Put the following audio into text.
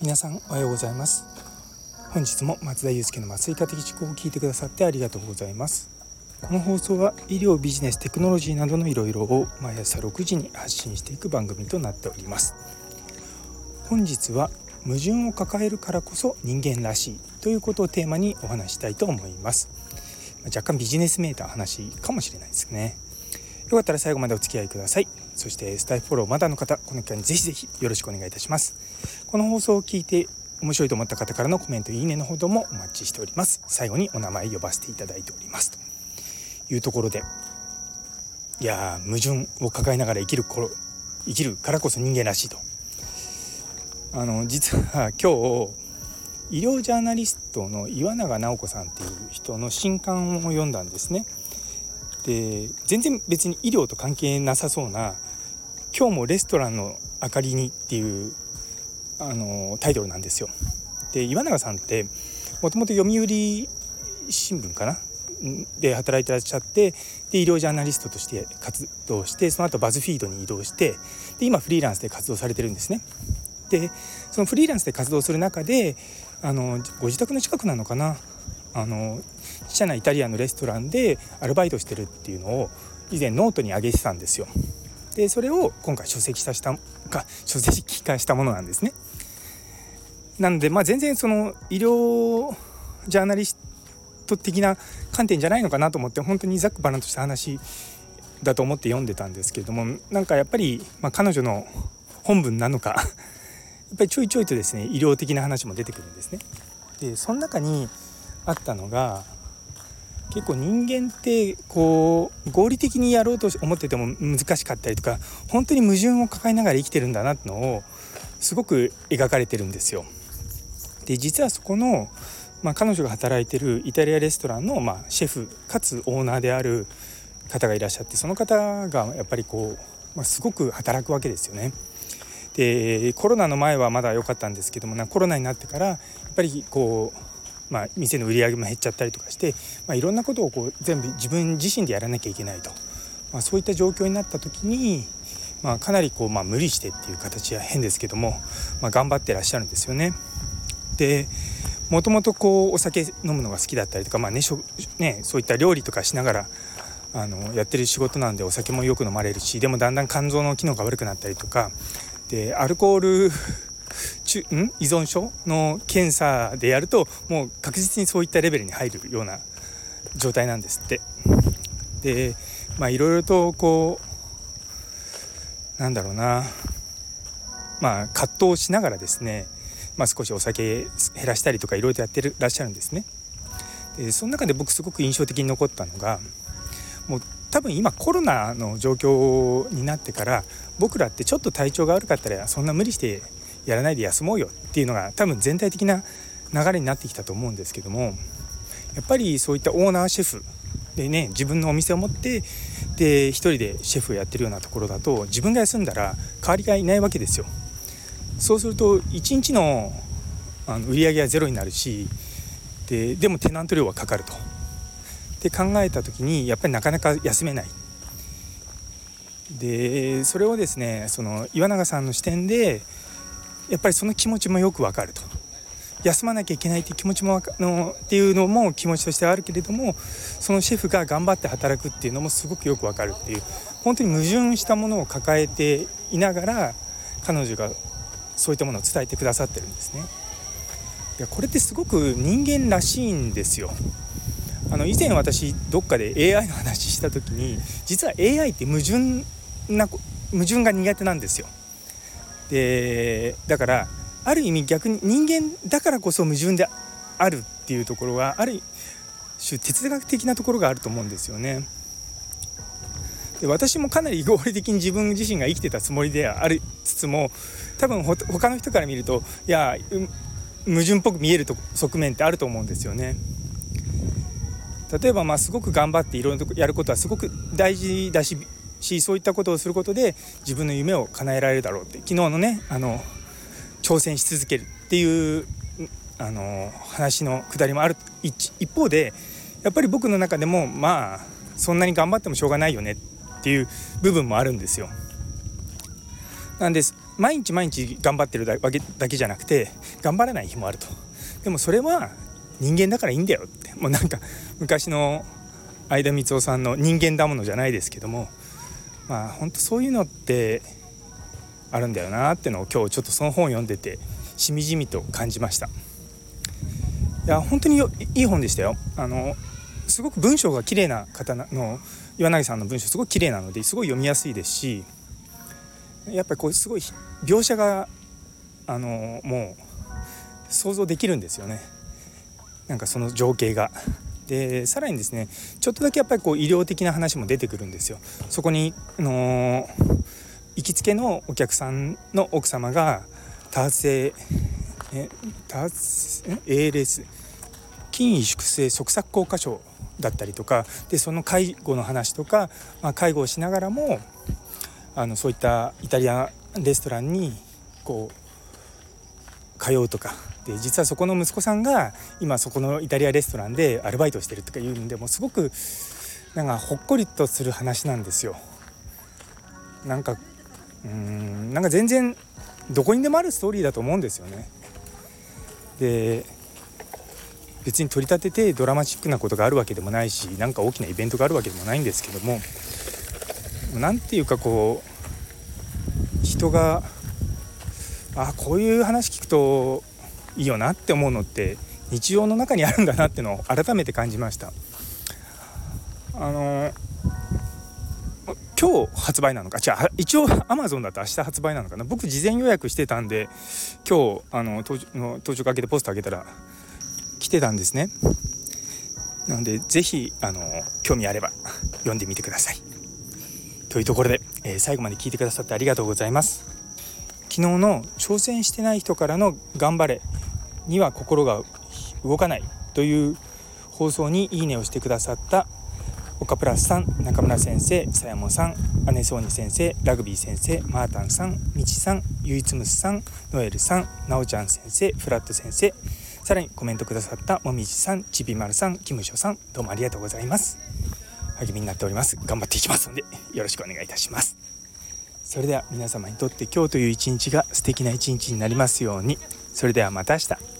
皆さんおはようございます。本日も松田祐介の麻酔科的思考を聞いてくださってありがとうございます。この放送は医療ビジネステクノロジーなどのいろいろを毎朝6時に発信していく番組となっております。本日は矛盾を抱えるからこそ人間らしいということをテーマにお話したいと思います。若干ビジネスメーター話かもしれないですね。よかったら最後までお付き合いください。そしてスタイフフォローまだの方この機会にぜひぜひよろしくお願いいたします。この放送を聞いて面白いと思った方からのコメントいいねのほどもお待ちしております。最後にお名前呼ばせていただいております。というところでいや矛盾を抱えながら生きる頃生きるからこそ人間らしいと。あの実は 今日医療ジャーナリストの岩永直子さんっていう人の新刊を読んだんですね。で全然別に医療と関係なさそうな「今日もレストランの明かりに」っていうあのタイトルなんですよ。で岩永さんってもともと読売新聞かな？で働いてらっしゃってで医療ジャーナリストとして活動してその後バズフィードに移動してで今フリーランスで活動されてるんですね。でそのフリーランスで活動する中であのご自宅の近くなのかな？あのちっちゃなイタリアンのレストランでアルバイトしてるっていうのを以前ノートに上げてたんですよ。でそれを今回書籍化したか書籍化したものなんですね。なので、まあ、全然その医療ジャーナリスト的な観点じゃないのかなと思って本当にざっくばらんとした話だと思って読んでたんですけれどもなんかやっぱり、まあ、彼女の本文なのか やっぱりちょいちょいとですね医療的な話も出てくるんですね。でその中にあったのが結構人間ってこう合理的にやろうと思ってても難しかったりとか本当に矛盾を抱えながら生きてるんだなってのをすごく描かれてるんですよ。で実はそこの、まあ、彼女が働いてるイタリアレストランの、まあ、シェフかつオーナーである方がいらっしゃってその方がやっぱりこう、まあ、すごく働くわけですよね。でコロナの前はまだ良かったんですけどもなコロナになってからやっぱりこうまあ、店の売り上げも減っちゃったりとかして、まあ、いろんなことをこう全部自分自身でやらなきゃいけないと、まあ、そういった状況になった時に、まあ、かなりこう、まあ、無理してっていう形は変ですけども、まあ、頑張ってらっしゃるんですよね。でもともとこうお酒飲むのが好きだったりとか、まあねね、そういった料理とかしながらあのやってる仕事なんでお酒もよく飲まれるしでもだんだん肝臓の機能が悪くなったりとかでアルコールん？依存症の検査でやるともう確実にそういったレベルに入るような状態なんですって。でまあいろいろとこうなんだろうなまあ葛藤しながらですね、まあ、少しお酒減らしたりとかいろいろとやってるらっしゃるんですね。でその中で僕すごく印象的に残ったのがもう多分今コロナの状況になってから僕らってちょっと体調が悪かったらそんな無理してやらないで休もうよっていうのが多分全体的な流れになってきたと思うんですけどもやっぱりそういったオーナーシェフでね自分のお店を持ってで一人でシェフをやってるようなところだと自分が休んだら代わりがいないわけですよ。そうすると1日のあの売り上げはゼロになるしででもテナント料はかかると。って考えた時にやっぱりなかなか休めない。でそれをですねその岩永さんの視点でやっぱりその気持ちもよくわかると休まなきゃいけないって気持ちものっていうのも気持ちとしてはあるけれどもそのシェフが頑張って働くっていうのもすごくよくわかるっていう本当に矛盾したものを抱えていながら彼女がそういったものを伝えてくださってるんですね。いやこれってすごく人間らしいんですよ。あの以前私どっかで AI の話した時に実は AI って矛盾な矛盾が苦手なんですよ。でだからある意味逆に人間だからこそ矛盾であるっていうところはある種哲学的なところがあると思うんですよね。で私もかなり合理的に自分自身が生きてたつもりでありつつも多分他の人から見るといや矛盾っぽく見えると側面ってあると思うんですよね。例えばまあすごく頑張っていろんなやることはすごく大事だししそういったことをすることで自分の夢を叶えられるだろうって昨日のねあの挑戦し続けるっていうあの話のくだりもある一方でやっぱり僕の中でもまあそんなに頑張ってもしょうがないよねっていう部分もあるんですよ。なんです。毎日毎日頑張ってるだけだけじゃなくて頑張らない日もあると。でもそれは人間だからいいんだよって。もうなんか昔の相田光夫さんの「人間だもの」じゃないですけどもまあ本当そういうのってあるんだよなってのを今日ちょっとその本を読んでてしみじみと感じました。いや本当にいい本でしたよ。あのすごく文章が綺麗な方の岩永さんの文章すごい綺麗なのですごい読みやすいですしやっぱりこうすごい描写があのもう想像できるんですよね。なんかその情景が。でさらにですねちょっとだけやっぱりこう医療的な話も出てくるんですよ。そこにあの行きつけのお客さんの奥様が多発性え多発 ALS 筋萎縮性側索硬化症だったりとかでその介護の話とか、まあ、介護をしながらもあのそういったイタリアレストランにこう通うとかで実はそこの息子さんが今そこのイタリアレストランでアルバイトしてるとかいうんでもうすごくなんかほっこりとする話なんですよ。なんかうんなんか全然どこにでもあるストーリーだと思うんですよね。で別に取り立ててドラマチックなことがあるわけでもないし何か大きなイベントがあるわけでもないんですけども何て言うかこう人があこういう話聞くといいよなって思うのって日常の中にあるんだなってのを改めて感じました。あの今日発売なのか？じゃあ一応 Amazon だと明日発売なのかな？僕事前予約してたんで今日あの当直開けてポスト開けたら来てたんですね。なので是非あの興味あれば読んでみてください。というところで、えー、最後まで聞いてくださってありがとうございます。昨日の挑戦してない人からの頑張れには心が動かないという放送にいいねをしてくださった岡プラスさん中村先生さやもさん姉ソーニ先生ラグビー先生マータンさんみちさんゆいつむすさんノエルさんなおちゃん先生フラット先生さらにコメントくださったもみじさんちびまるさんキムショさんどうもありがとうございます励みになっております頑張っていきますのでよろしくお願いいたしますそれでは皆様にとって今日という一日が素敵な一日になりますように。それではまた明日。